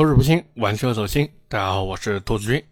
口齿不清，玩车走心。大家好，我是兔子君。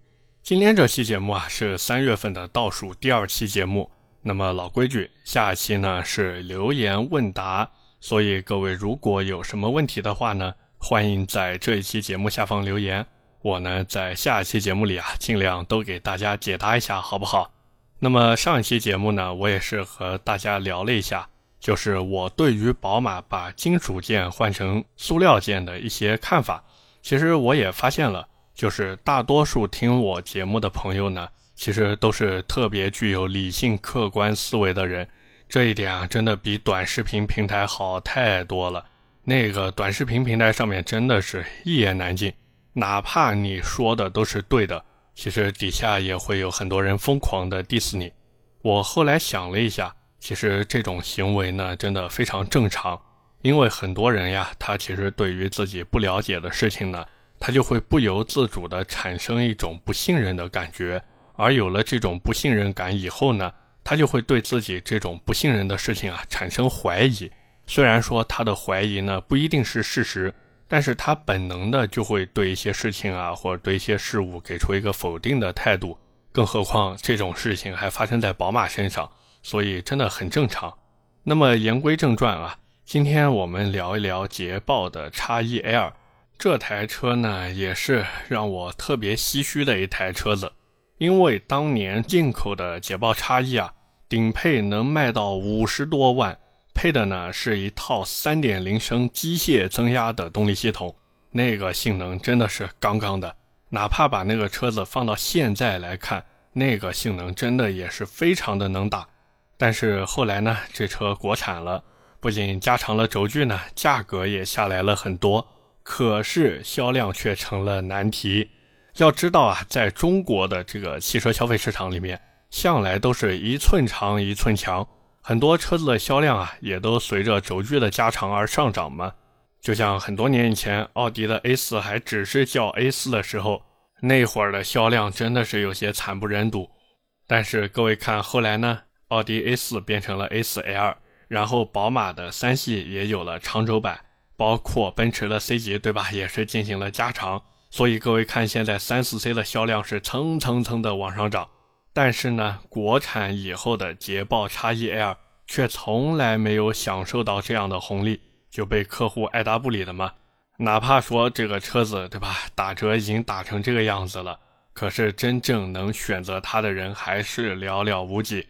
今天这期节目啊是三月份的倒数第二期节目。那么老规矩，下期呢是留言问答，所以各位如果有什么问题的话呢，欢迎在这一期节目下方留言。我呢在下一期节目里啊尽量都给大家解答一下，好不好？那么上一期节目呢，我也是和大家聊了一下，就是我对于宝马把金属件换成塑料件的一些看法。其实我也发现了，就是大多数听我节目的朋友呢，其实都是特别具有理性客观思维的人。这一点啊，真的比短视频平台好太多了。那个短视频平台上面真的是一言难尽，哪怕你说的都是对的，其实底下也会有很多人疯狂的 diss 你。我后来想了一下，其实这种行为呢，真的非常正常。因为很多人呀，他其实对于自己不了解的事情呢，他就会不由自主地产生一种不信任的感觉，而有了这种不信任感以后呢，他就会对自己这种不信任的事情啊产生怀疑。虽然说他的怀疑呢不一定是事实，但是他本能的就会对一些事情啊或者对一些事物给出一个否定的态度。更何况这种事情还发生在宝马身上，所以真的很正常。那么言归正传啊。今天我们聊一聊捷豹的 X1L，这台车呢也是让我特别唏嘘的一台车子，因为当年进口的捷豹 X1 啊，顶配能卖到五十多万，配的呢是一套3.0升机械增压的动力系统，那个性能真的是杠杠的，哪怕把那个车子放到现在来看，那个性能真的也是非常的能打。但是后来呢，这车国产了。不仅加长了轴距呢，价格也下来了很多，可是销量却成了难题。要知道啊，在中国的这个汽车消费市场里面，向来都是一寸长一寸强，很多车子的销量啊，也都随着轴距的加长而上涨嘛。就像很多年以前，奥迪的 A4 还只是叫 A4 的时候，那会儿的销量真的是有些惨不忍睹。但是各位看，后来呢，奥迪 A4 变成了 A4L。然后宝马的三系也有了长轴版，包括奔驰的 C 级，对吧？也是进行了加长。所以各位看，现在三四 C 的销量是蹭蹭蹭的往上涨。但是呢，国产以后的捷豹 X1L 却从来没有享受到这样的红利，就被客户爱答不理的嘛。哪怕说这个车子，对吧？打折已经打成这个样子了，可是真正能选择它的人还是寥寥无几，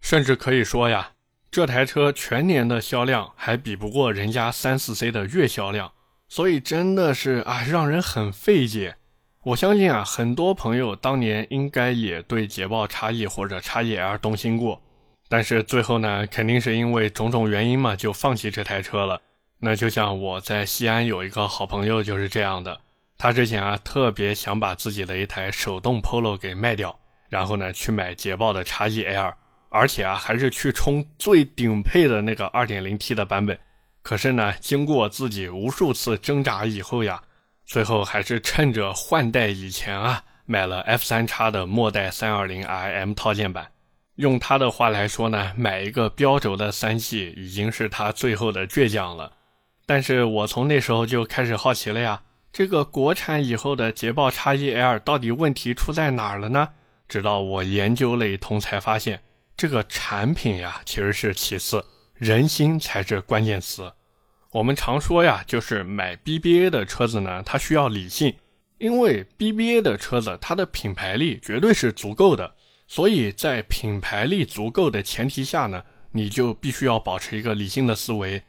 甚至可以说呀。这台车全年的销量还比不过人家三四 C 的月销量，所以真的是啊，让人很费解。我相信啊，很多朋友当年应该也对捷豹 x E 或者 x E L 动心过，但是最后呢，肯定是因为种种原因嘛，就放弃这台车了。那就像我在西安有一个好朋友就是这样的，他之前啊特别想把自己的一台手动 Polo 给卖掉，然后呢去买捷豹的 x E L。而且啊，还是去充最顶配的那个 2.0T 的版本。可是呢，经过自己无数次挣扎以后呀，最后还是趁着换代以前啊，买了 F3 x 的末代 320iM 套件版。用他的话来说呢，买一个标轴的三系已经是他最后的倔强了。但是我从那时候就开始好奇了呀，这个国产以后的捷豹 X1L 到底问题出在哪儿了呢？直到我研究了一通，才发现。这个产品呀，其实是其次，人心才是关键词。我们常说呀，就是买 BBA 的车子呢，它需要理性，因为 BBA 的车子它的品牌力绝对是足够的，所以在品牌力足够的前提下呢，你就必须要保持一个理性的思维，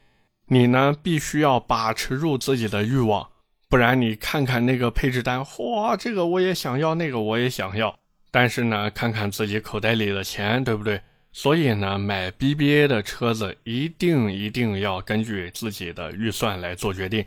你呢必须要把持住自己的欲望，不然你看看那个配置单，哇，这个我也想要，那个我也想要。但是呢，看看自己口袋里的钱，对不对？所以呢，买 BBA 的车子一定一定要根据自己的预算来做决定。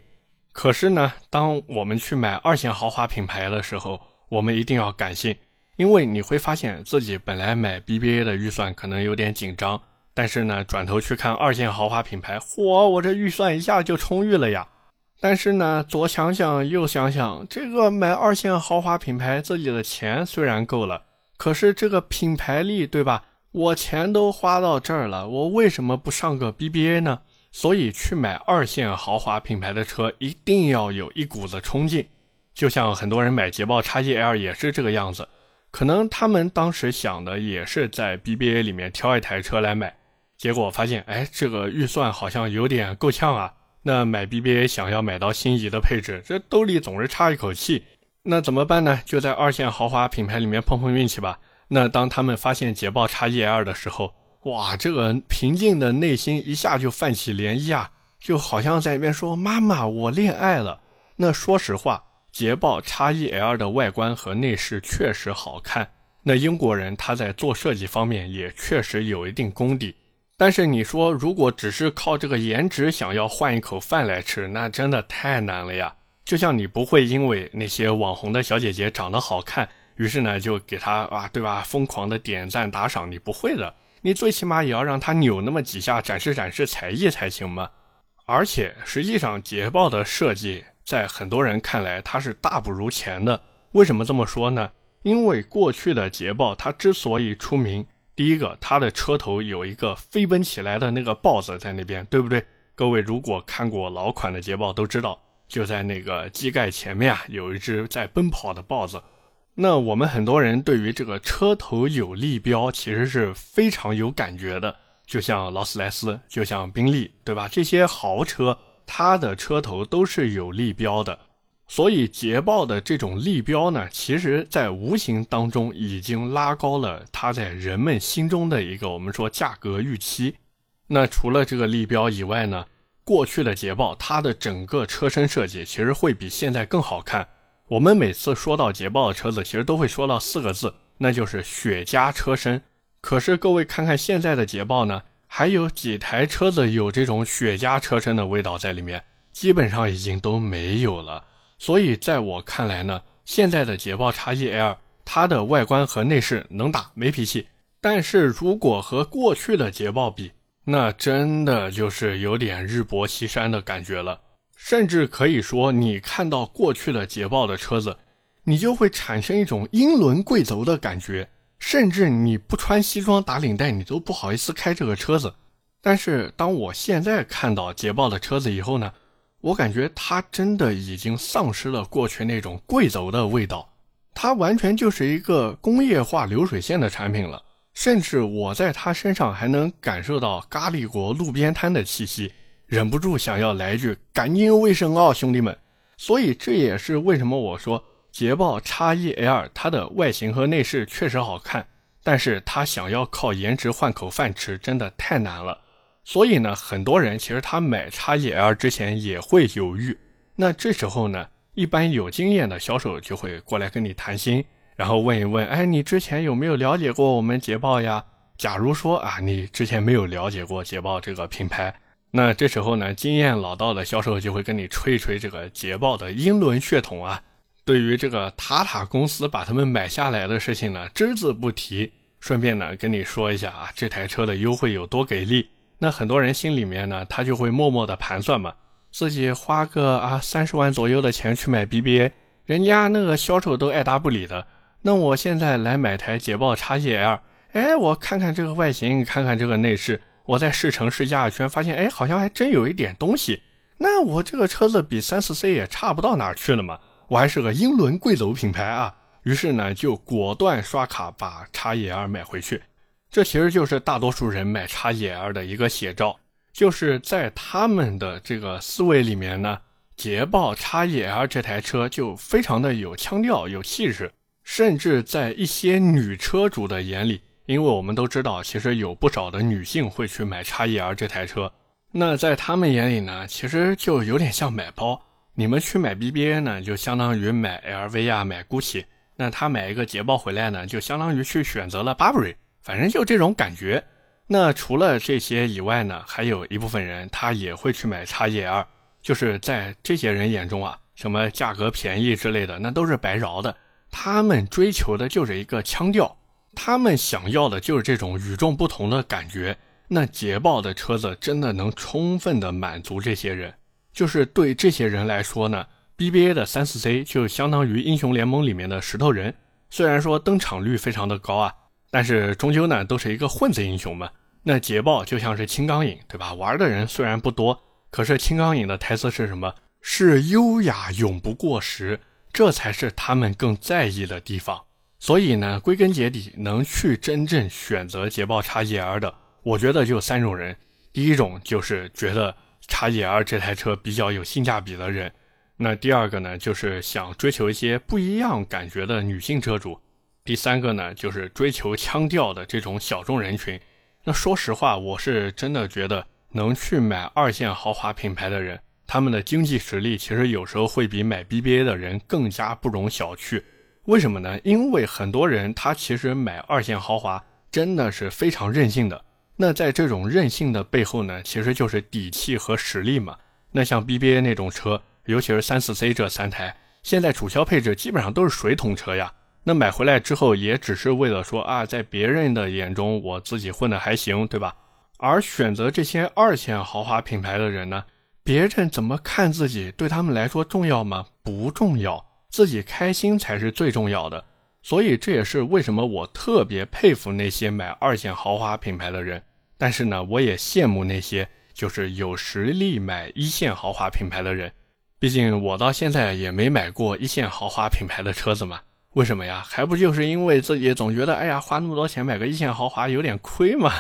可是呢，当我们去买二线豪华品牌的时候，我们一定要感性，因为你会发现自己本来买 BBA 的预算可能有点紧张，但是呢，转头去看二线豪华品牌，嚯，我这预算一下就充裕了呀。但是呢，左想想右想想，这个买二线豪华品牌，自己的钱虽然够了，可是这个品牌力，对吧？我钱都花到这儿了，我为什么不上个 BBA 呢？所以去买二线豪华品牌的车，一定要有一股子冲劲。就像很多人买捷豹 XE-L 也是这个样子，可能他们当时想的也是在 BBA 里面挑一台车来买，结果发现，哎，这个预算好像有点够呛啊。那买 BBA 想要买到心仪的配置，这兜里总是差一口气。那怎么办呢？就在二线豪华品牌里面碰碰运气吧。那当他们发现捷豹 XE-L 的时候，哇，这个平静的内心一下就泛起涟漪啊，就好像在一边说：“妈妈，我恋爱了。”那说实话，捷豹 XE-L 的外观和内饰确实好看。那英国人他在做设计方面也确实有一定功底。但是你说，如果只是靠这个颜值想要换一口饭来吃，那真的太难了呀！就像你不会因为那些网红的小姐姐长得好看，于是呢就给她啊，对吧？疯狂的点赞打赏，你不会的。你最起码也要让她扭那么几下，展示展示才艺才行嘛。而且实际上，捷豹的设计在很多人看来它是大不如前的。为什么这么说呢？因为过去的捷豹它之所以出名。第一个，它的车头有一个飞奔起来的那个豹子在那边，对不对？各位如果看过老款的捷豹都知道，就在那个机盖前面啊，有一只在奔跑的豹子。那我们很多人对于这个车头有立标，其实是非常有感觉的。就像劳斯莱斯，就像宾利，对吧？这些豪车，它的车头都是有立标的。所以捷豹的这种立标呢，其实在无形当中已经拉高了它在人们心中的一个我们说价格预期。那除了这个立标以外呢，过去的捷豹它的整个车身设计其实会比现在更好看。我们每次说到捷豹的车子，其实都会说到四个字，那就是雪茄车身。可是各位看看现在的捷豹呢，还有几台车子有这种雪茄车身的味道在里面？基本上已经都没有了。所以，在我看来呢，现在的捷豹 XE-L 它的外观和内饰能打没脾气，但是如果和过去的捷豹比，那真的就是有点日薄西山的感觉了。甚至可以说，你看到过去的捷豹的车子，你就会产生一种英伦贵族的感觉，甚至你不穿西装打领带，你都不好意思开这个车子。但是，当我现在看到捷豹的车子以后呢？我感觉它真的已经丧失了过去那种贵族的味道，它完全就是一个工业化流水线的产品了。甚至我在它身上还能感受到咖喱国路边摊的气息，忍不住想要来句“赶紧卫生哦，兄弟们”。所以这也是为什么我说捷豹 XE-L 它的外形和内饰确实好看，但是它想要靠颜值换口饭吃，真的太难了。所以呢，很多人其实他买 XE-L 之前也会犹豫。那这时候呢，一般有经验的销售就会过来跟你谈心，然后问一问：哎，你之前有没有了解过我们捷豹呀？假如说啊，你之前没有了解过捷豹这个品牌，那这时候呢，经验老道的销售就会跟你吹一吹这个捷豹的英伦血统啊。对于这个塔塔公司把他们买下来的事情呢，只字不提。顺便呢，跟你说一下啊，这台车的优惠有多给力。那很多人心里面呢，他就会默默的盘算嘛，自己花个啊三十万左右的钱去买 BBA，人家那个销售都爱答不理的。那我现在来买台捷豹 XE-L，哎，我看看这个外形，看看这个内饰，我在试乘试驾一圈，发现哎，好像还真有一点东西。那我这个车子比三四 C 也差不到哪儿去了嘛，我还是个英伦贵族品牌啊。于是呢，就果断刷卡把 XE-L 买回去。这其实就是大多数人买 XE-L 的一个写照，就是在他们的这个思维里面呢，捷豹 XE-L 这台车就非常的有腔调、有气势，甚至在一些女车主的眼里，因为我们都知道，其实有不少的女性会去买 XE-L 这台车，那在他们眼里呢，其实就有点像买包。你们去买 BBA 呢，就相当于买 LV 啊、买 GUCCI，那他买一个捷豹回来呢，就相当于去选择了 Burberry。反正就这种感觉。那除了这些以外呢，还有一部分人他也会去买 XE-L，就是在这些人眼中啊，什么价格便宜之类的，那都是白饶的。他们追求的就是一个腔调，他们想要的就是这种与众不同的感觉。那捷豹的车子真的能充分的满足这些人。就是对这些人来说呢，BBA 的 34C 就相当于英雄联盟里面的石头人，虽然说登场率非常的高啊。但是终究呢，都是一个混子英雄嘛。那捷豹就像是青钢影，对吧？玩的人虽然不多，可是青钢影的台词是什么？是优雅永不过时。这才是他们更在意的地方。所以呢，归根结底，能去真正选择捷豹 XGL 的，我觉得就三种人。第一种就是觉得 XGL 这台车比较有性价比的人。那第二个呢，就是想追求一些不一样感觉的女性车主；第三个呢，就是追求腔调的这种小众人群。那说实话，我是真的觉得能去买二线豪华品牌的人，他们的经济实力其实有时候会比买 BBA 的人更加不容小觑。为什么呢？因为很多人他其实买二线豪华真的是非常任性的。那在这种任性的背后呢，其实就是底气和实力嘛。那像 BBA 那种车。尤其是三四 C 这三台，现在主销配置基本上都是水桶车呀。那买回来之后，也只是为了说啊，在别人的眼中，我自己混的还行，对吧？而选择这些二线豪华品牌的人呢，别人怎么看自己，对他们来说重要吗？不重要，自己开心才是最重要的。所以这也是为什么我特别佩服那些买二线豪华品牌的人，但是呢，我也羡慕那些就是有实力买一线豪华品牌的人。毕竟我到现在也没买过一线豪华品牌的车子嘛，为什么呀？还不就是因为自己总觉得，哎呀，花那么多钱买个一线豪华有点亏嘛。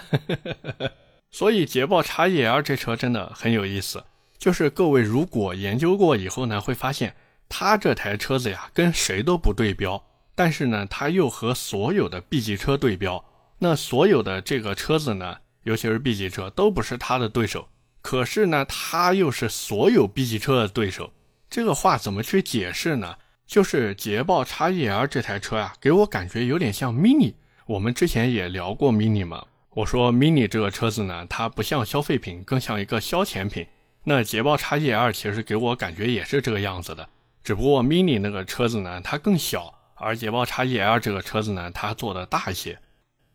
所以捷豹 XEL 这车真的很有意思，就是各位如果研究过以后呢，会发现它这台车子呀跟谁都不对标，但是呢，它又和所有的 B 级车对标。那所有的这个车子呢，尤其是 B 级车都不是它的对手。可是呢，它又是所有 B 级车的对手，这个话怎么去解释呢？就是捷豹 XEL 这台车呀，给我感觉有点像 Mini。我们之前也聊过 Mini 嘛，我说 Mini 这个车子呢，它不像消费品，更像一个消遣品。那捷豹 XEL 其实给我感觉也是这个样子的，只不过 Mini 那个车子呢，它更小，而捷豹 XEL 这个车子呢，它做的大一些。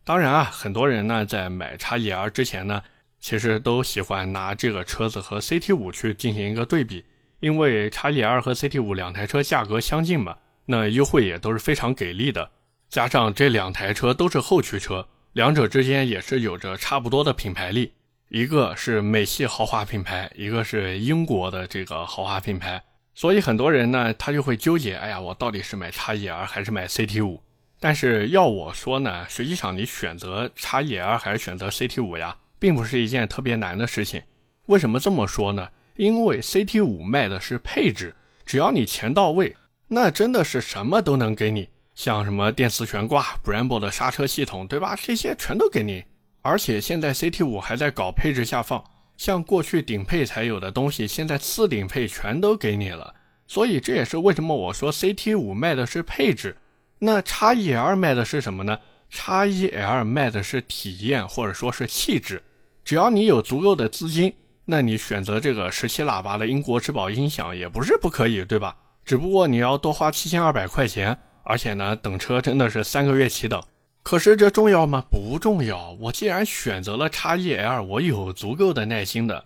当然啊，很多人呢在买 XEL 之前呢。其实都喜欢拿这个车子和 CT 五去进行一个对比，因为 XEL 和 CT 五两台车价格相近嘛，那优惠也都是非常给力的。加上这两台车都是后驱车，两者之间也是有着差不多的品牌力，一个是美系豪华品牌，一个是英国的这个豪华品牌。所以很多人呢，他就会纠结，哎呀，我到底是买 XEL 还是买 CT 五？但是要我说呢，实际上你选择 XEL 还是选择 CT 五呀？并不是一件特别难的事情，为什么这么说呢？因为 CT 五卖的是配置，只要你钱到位，那真的是什么都能给你，像什么电磁悬挂、Brembo 的刹车系统，对吧？这些全都给你。而且现在 CT 五还在搞配置下放，像过去顶配才有的东西，现在次顶配全都给你了。所以这也是为什么我说 CT 五卖的是配置，那 XEL 卖的是什么呢？XEL 卖的是体验或者说是气质，只要你有足够的资金，那你选择这个十七喇叭的英国之宝音响也不是不可以，对吧？只不过你要多花七千二百块钱，而且呢，等车真的是三个月起等。可是这重要吗？不重要。我既然选择了 XEL，我有足够的耐心的。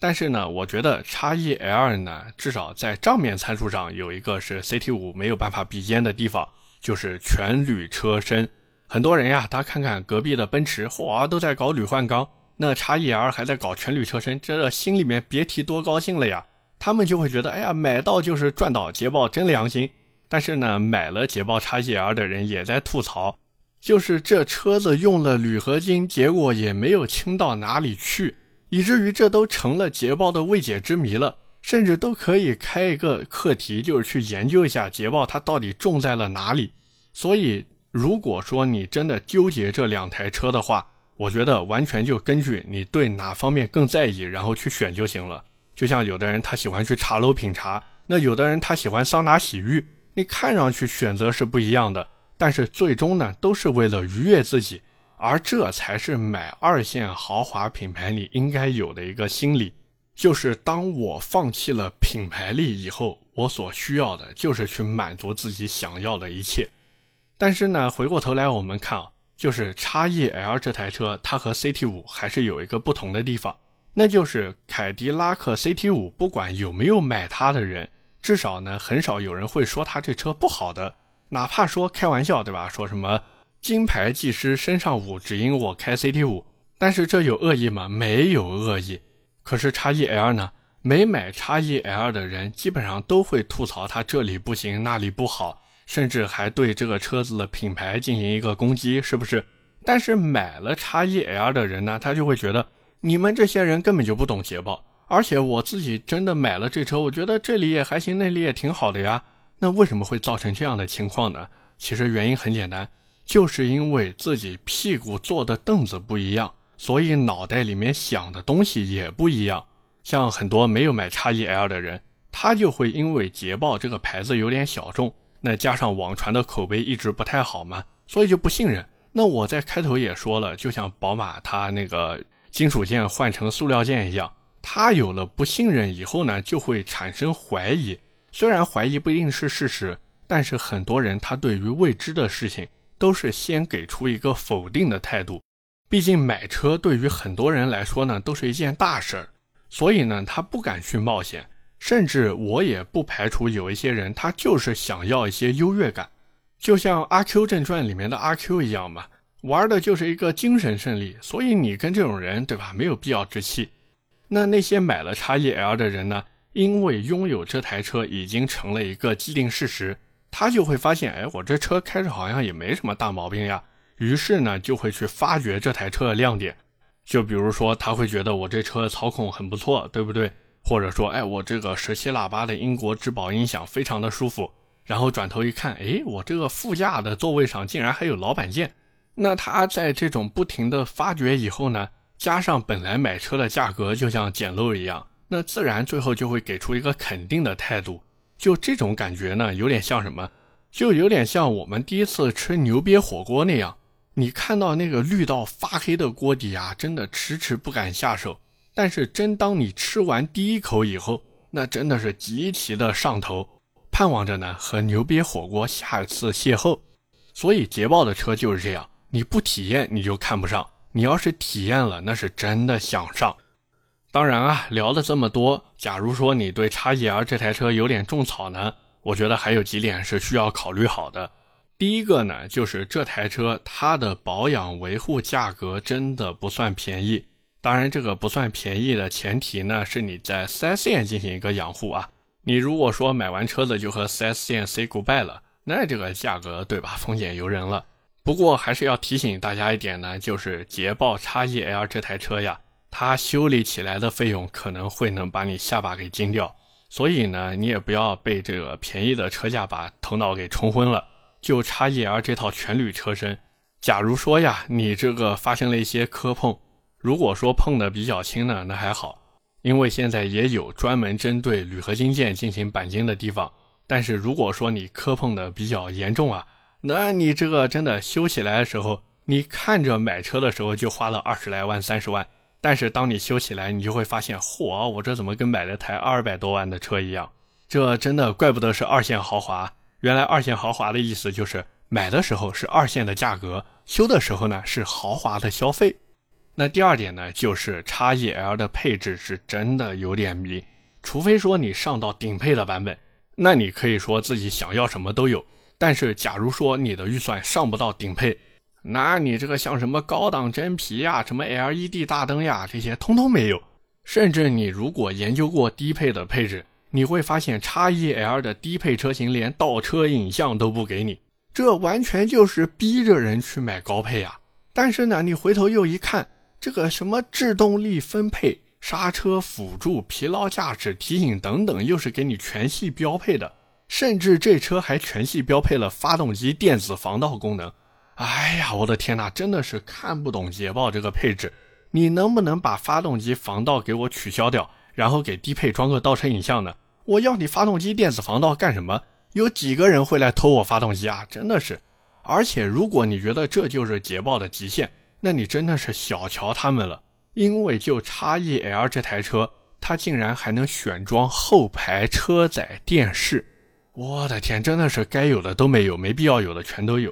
但是呢，我觉得 XEL 呢，至少在账面参数上有一个是 CT 五没有办法比肩的地方，就是全铝车身。很多人呀，他看看隔壁的奔驰，嚯，都在搞铝换钢，那 XEL 还在搞全铝车身，这心里面别提多高兴了呀。他们就会觉得，哎呀，买到就是赚到，捷豹真良心。但是呢，买了捷豹 XEL 的人也在吐槽，就是这车子用了铝合金，结果也没有轻到哪里去，以至于这都成了捷豹的未解之谜了。甚至都可以开一个课题，就是去研究一下捷豹它到底重在了哪里。所以。如果说你真的纠结这两台车的话，我觉得完全就根据你对哪方面更在意，然后去选就行了。就像有的人他喜欢去茶楼品茶，那有的人他喜欢桑拿洗浴，你看上去选择是不一样的，但是最终呢都是为了愉悦自己，而这才是买二线豪华品牌里应该有的一个心理，就是当我放弃了品牌力以后，我所需要的就是去满足自己想要的一切。但是呢，回过头来我们看啊，就是 XEL 这台车，它和 CT 五还是有一个不同的地方，那就是凯迪拉克 CT 五，不管有没有买它的人，至少呢，很少有人会说它这车不好的，哪怕说开玩笑，对吧？说什么金牌技师身上五，只因我开 CT 五，但是这有恶意吗？没有恶意。可是 XEL 呢，没买叉 E L 的人基本上都会吐槽它这里不行，那里不好，甚至还对这个车子的品牌进行一个攻击，是不是？但是买了叉 E L 的人呢，他就会觉得你们这些人根本就不懂捷豹，而且我自己真的买了这车，我觉得这里也还行，那里也挺好的呀。那为什么会造成这样的情况呢？其实原因很简单，就是因为自己屁股坐的凳子不一样，所以脑袋里面想的东西也不一样。像很多没有买叉 E L 的人，他就会因为捷豹这个牌子有点小众，那加上网传的口碑一直不太好嘛，所以就不信任。那我在开头也说了，就像宝马它那个金属件换成塑料件一样，它有了不信任以后呢，就会产生怀疑。虽然怀疑不一定是事实，但是很多人他对于未知的事情都是先给出一个否定的态度。毕竟买车对于很多人来说呢，都是一件大事儿。所以呢，他不敢去冒险，甚至我也不排除有一些人，他就是想要一些优越感，就像《阿 Q 正传》里面的阿 Q 一样嘛，玩的就是一个精神胜利。所以你跟这种人，对吧？没有必要置气。那那些买了叉 E L 的人呢？因为拥有这台车已经成了一个既定事实，他就会发现，哎，我这车开着好像也没什么大毛病呀。于是呢，就会去发掘这台车的亮点。就比如说，他会觉得我这车操控很不错，对不对？或者说，哎，我这个十七喇叭的英国之宝音响非常的舒服。然后转头一看，哎，我这个副驾的座位上竟然还有老板键。那他在这种不停的发掘以后呢，加上本来买车的价格就像捡漏一样，那自然最后就会给出一个肯定的态度。就这种感觉呢，有点像什么？就有点像我们第一次吃牛瘪火锅那样。你看到那个绿到发黑的锅底啊，真的迟迟不敢下手。但是真当你吃完第一口以后，那真的是极其的上头，盼望着呢和牛瘪火锅下次邂逅。所以捷豹的车就是这样，你不体验你就看不上，你要是体验了，那是真的想上。当然啊，聊了这么多，假如说你对叉 E R 这台车有点种草呢，我觉得还有几点是需要考虑好的。第一个呢，就是这台车它的保养维护价格真的不算便宜。当然，这个不算便宜的前提呢，是你在 4S 店进行一个养护啊。你如果说买完车子就和 4S 店 say goodbye 了，那这个价格对吧？风险由人了。不过还是要提醒大家一点呢，就是捷豹 x E L 这台车呀，它修理起来的费用可能会能把你下巴给惊掉。所以呢，你也不要被这个便宜的车价把头脑给冲昏了。就叉 E L 这套全铝车身，假如说呀，你这个发生了一些磕碰，如果说碰的比较轻呢，那还好，因为现在也有专门针对铝合金件进行钣金的地方。但是如果说你磕碰的比较严重啊，那你这个真的修起来的时候，你看着买车的时候就花了二十来万、三十万，但是当你修起来，你就会发现，嚯，我这怎么跟买了台二百多万的车一样？这真的怪不得是二线豪华。原来二线豪华的意思就是买的时候是二线的价格，修的时候呢是豪华的消费。那第二点呢，就是叉 E L 的配置是真的有点迷，除非说你上到顶配的版本，那你可以说自己想要什么都有。但是假如说你的预算上不到顶配，那你这个像什么高档真皮呀、什么 LED 大灯呀这些通通没有。甚至你如果研究过低配的配置。你会发现，叉 E L 的低配车型连倒车影像都不给你，这完全就是逼着人去买高配啊！但是呢，你回头又一看，这个什么制动力分配、刹车辅助、疲劳驾驶提醒等等，又是给你全系标配的，甚至这车还全系标配了发动机电子防盗功能。哎呀，我的天哪，真的是看不懂捷豹这个配置！你能不能把发动机防盗给我取消掉，然后给低配装个倒车影像呢？我要你发动机电子防盗干什么？有几个人会来偷我发动机啊？真的是！而且如果你觉得这就是捷豹的极限，那你真的是小瞧他们了。因为就叉 E L 这台车，它竟然还能选装后排车载电视！我的天，真的是该有的都没有，没必要有的全都有。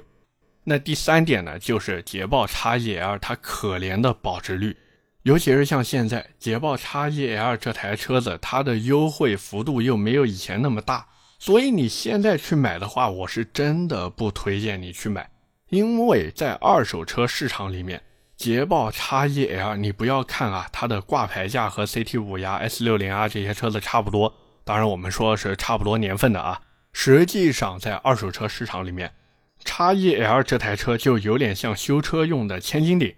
那第三点呢，就是捷豹叉 E L 它可怜的保值率。尤其是像现在捷豹 x E L 这台车子，它的优惠幅度又没有以前那么大，所以你现在去买的话，我是真的不推荐你去买，因为在二手车市场里面，捷豹 X1L，你不要看啊，它的挂牌价和 CT5 呀、S60 啊这些车子差不多。当然，我们说是差不多年份的啊。实际上，在二手车市场里面，X1L 这台车就有点像修车用的千斤顶。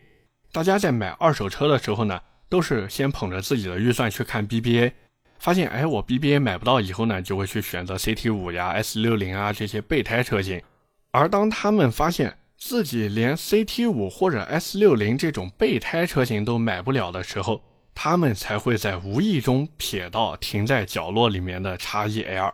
大家在买二手车的时候呢，都是先捧着自己的预算去看 BBA，发现哎，我 BBA 买不到以后呢，就会去选择 CT5 呀、S60 啊这些备胎车型。而当他们发现，自己连 CT 五或者 S 六零这种备胎车型都买不了的时候，他们才会在无意中瞥到停在角落里面的叉 E L。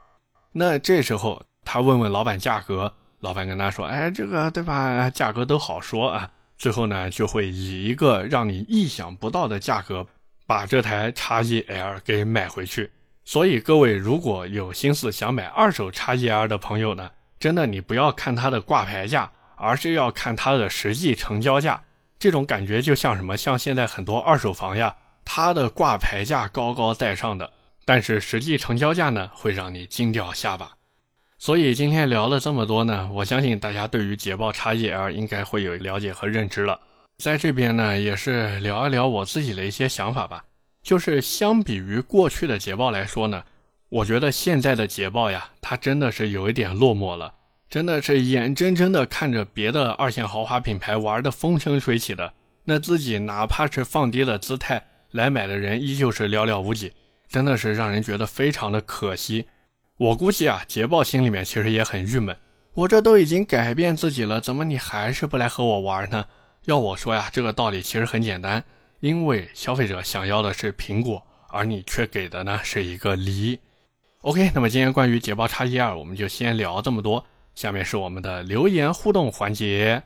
那这时候他问问老板价格，老板跟他说：“哎，这个对吧？价格都好说啊。”最后呢，就会以一个让你意想不到的价格把这台叉 E L 给买回去。所以各位如果有心思想买二手叉 E L 的朋友呢，真的你不要看它的挂牌价。而是要看它的实际成交价，这种感觉就像什么？像现在很多二手房呀，它的挂牌价高高在上的，但是实际成交价呢，会让你惊掉下巴。所以今天聊了这么多呢，我相信大家对于捷豹 X1L 应该会有了解和认知了。在这边呢，也是聊一聊我自己的一些想法吧。就是相比于过去的捷豹来说呢，我觉得现在的捷豹呀，它真的是有一点落寞了。真的是眼睁睁的看着别的二线豪华品牌玩的风生水起的，那自己哪怕是放低了姿态来买的人依旧是寥寥无几，真的是让人觉得非常的可惜。我估计啊，捷豹心里面其实也很郁闷，我这都已经改变自己了，怎么你还是不来和我玩呢？要我说呀，这个道理其实很简单，因为消费者想要的是苹果，而你却给的呢是一个梨。OK，那么今天关于捷豹 X12，我们就先聊这么多。下面是我们的留言互动环节，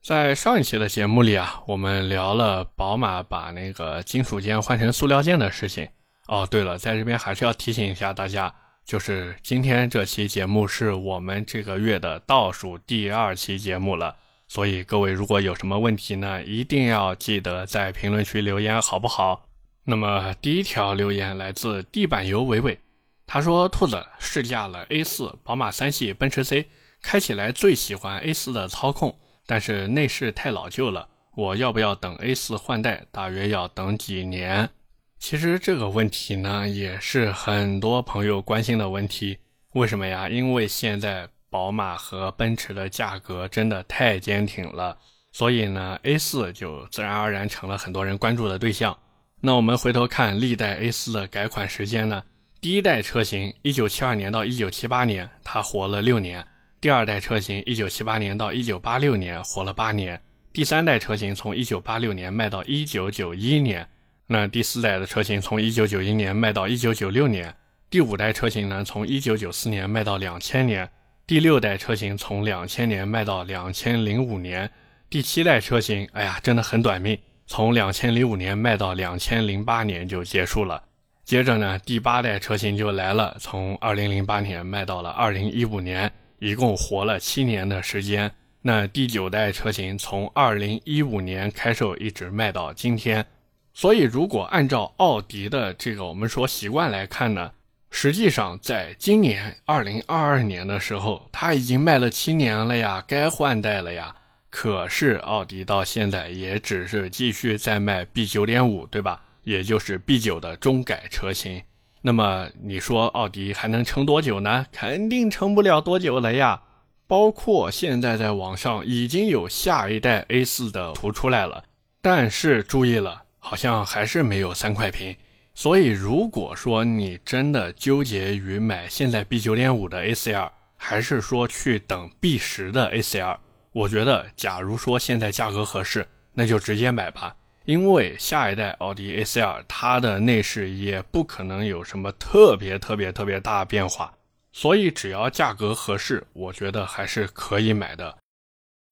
在上一期的节目里啊，我们聊了宝马把那个金属件换成塑料件的事情。哦，对了，在这边还是要提醒一下大家，就是今天这期节目是我们这个月的倒数第二期节目了，所以各位如果有什么问题呢，一定要记得在评论区留言，好不好？那么第一条留言来自地板油伟伟，他说：“兔子试驾了 A4、宝马三系、奔驰 C。”开起来最喜欢 A4 的操控，但是内饰太老旧了。我要不要等 A4 换代？大约要等几年？其实这个问题呢，也是很多朋友关心的问题。为什么呀？因为现在宝马和奔驰的价格真的太坚挺了，所以呢，A4 就自然而然成了很多人关注的对象。那我们回头看历代 A4 的改款时间呢？第一代车型，一九七二年到一九七八年，它活了六年。第二代车型，一九七八年到一九八六年，活了八年；第三代车型从一九八六年卖到一九九一年，那第四代的车型从一九九一年卖到一九九六年；第五代车型呢，从一九九四年卖到两千年；第六代车型从两千年卖到两千零五年；第七代车型，哎呀，真的很短命，从两千零五年卖到两千零八年就结束了。接着呢，第八代车型就来了，从二零零八年卖到了二零一五年。一共活了七年的时间，那第九代车型从二零一五年开售一直卖到今天，所以如果按照奥迪的这个我们说习惯来看呢，实际上在今年二零二二年的时候，它已经卖了七年了呀，该换代了呀。可是奥迪到现在也只是继续在卖 B 九点五，对吧？也就是 B 九的中改车型。那么你说奥迪还能撑多久呢？肯定撑不了多久了呀。包括现在在网上已经有下一代 A4 的图出来了，但是注意了，好像还是没有三块屏。所以如果说你真的纠结于买现在 B9.5 的 A4L，还是说去等 B10 的 A4L，我觉得假如说现在价格合适，那就直接买吧。因为下一代奥迪 A4L 它的内饰也不可能有什么特别特别特别大变化，所以只要价格合适，我觉得还是可以买的。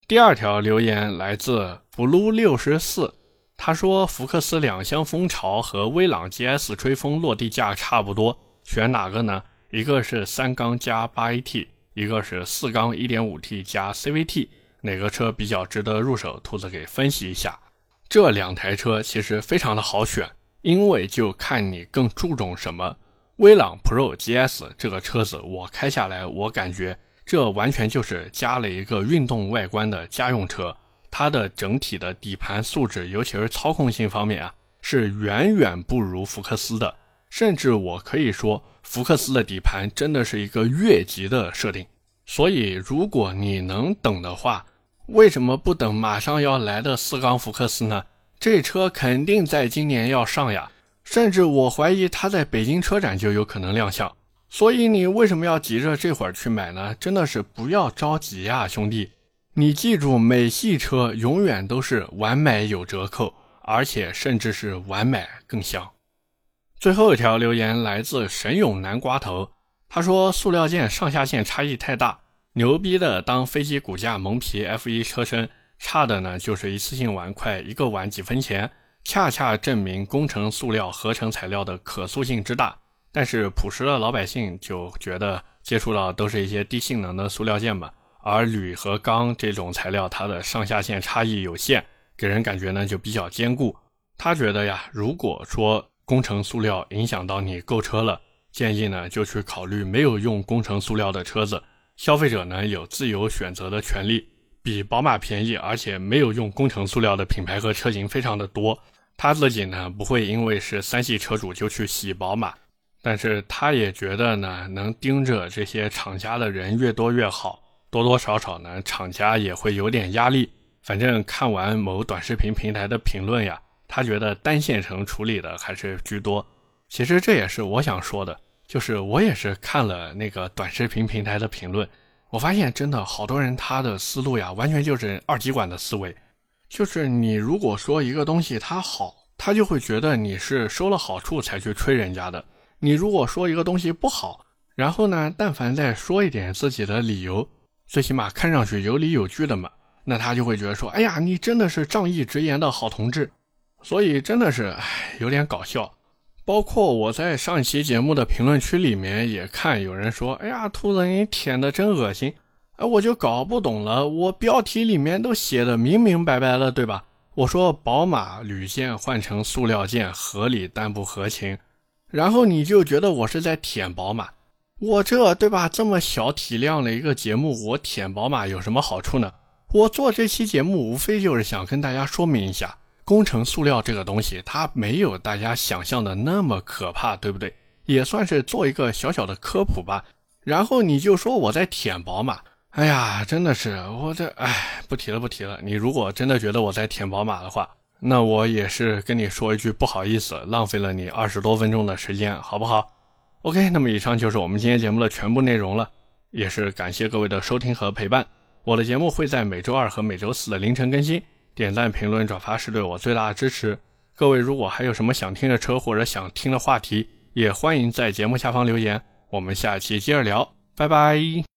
第二条留言来自 blue 六十四，他说福克斯两厢风潮和威朗 GS 吹风落地价差不多，选哪个呢？一个是三缸加八 AT，一个是四缸 1.5T 加 CVT，哪个车比较值得入手？兔子给分析一下。这两台车其实非常的好选，因为就看你更注重什么。威朗 Pro GS 这个车子我开下来，我感觉这完全就是加了一个运动外观的家用车，它的整体的底盘素质，尤其是操控性方面啊，是远远不如福克斯的。甚至我可以说，福克斯的底盘真的是一个越级的设定。所以，如果你能等的话，为什么不等马上要来的四缸福克斯呢？这车肯定在今年要上呀，甚至我怀疑它在北京车展就有可能亮相。所以你为什么要急着这会儿去买呢？真的是不要着急呀，兄弟！你记住，美系车永远都是晚买有折扣，而且甚至是晚买更香。最后一条留言来自神勇南瓜头，他说：“塑料件上下限差异太大，牛逼的当飞机骨架蒙皮 F1 车身，差的呢就是一次性碗筷，一个碗几分钱，恰恰证明工程塑料合成材料的可塑性之大。”但是朴实的老百姓就觉得接触到都是一些低性能的塑料件吧，而铝和钢这种材料，它的上下限差异有限，给人感觉呢就比较坚固。他觉得呀，如果说工程塑料影响到你购车了，建议呢就去考虑没有用工程塑料的车子。消费者呢有自由选择的权利，比宝马便宜，而且没有用工程塑料的品牌和车型非常的多。他自己呢不会因为是三系车主就去洗宝马。但是他也觉得呢，能盯着这些厂家的人越多越好，多多少少呢，厂家也会有点压力。反正看完某短视频平台的评论呀，他觉得单线程处理的还是居多。其实这也是我想说的，就是我也是看了那个短视频平台的评论，我发现真的好多人他的思路呀，完全就是二极管的思维，就是你如果说一个东西它好，他就会觉得你是收了好处才去吹人家的。你如果说一个东西不好，然后呢，但凡再说一点自己的理由，最起码看上去有理有据的嘛，那他就会觉得说，哎呀，你真的是仗义直言的好同志。所以真的是，唉，有点搞笑。包括我在上期节目的评论区里面也看有人说，哎呀，兔子你舔的真恶心。哎，我就搞不懂了，我标题里面都写的明明白白了，对吧？我说宝马铝件换成塑料件合理但不合情。然后你就觉得我是在舔宝马，我这对吧？这么小体量的一个节目，我舔宝马有什么好处呢？我做这期节目无非就是想跟大家说明一下，工程塑料这个东西，它没有大家想象的那么可怕，对不对？也算是做一个小小的科普吧。然后你就说我在舔宝马，哎呀，真的是我这哎，不提了不提了。你如果真的觉得我在舔宝马的话，那我也是跟你说一句不好意思，浪费了你二十多分钟的时间，好不好？OK，那么以上就是我们今天节目的全部内容了，也是感谢各位的收听和陪伴。我的节目会在每周二和每周四的凌晨更新，点赞、评论、转发是对我最大的支持。各位如果还有什么想听的车或者想听的话题，也欢迎在节目下方留言。我们下期接着聊，拜拜。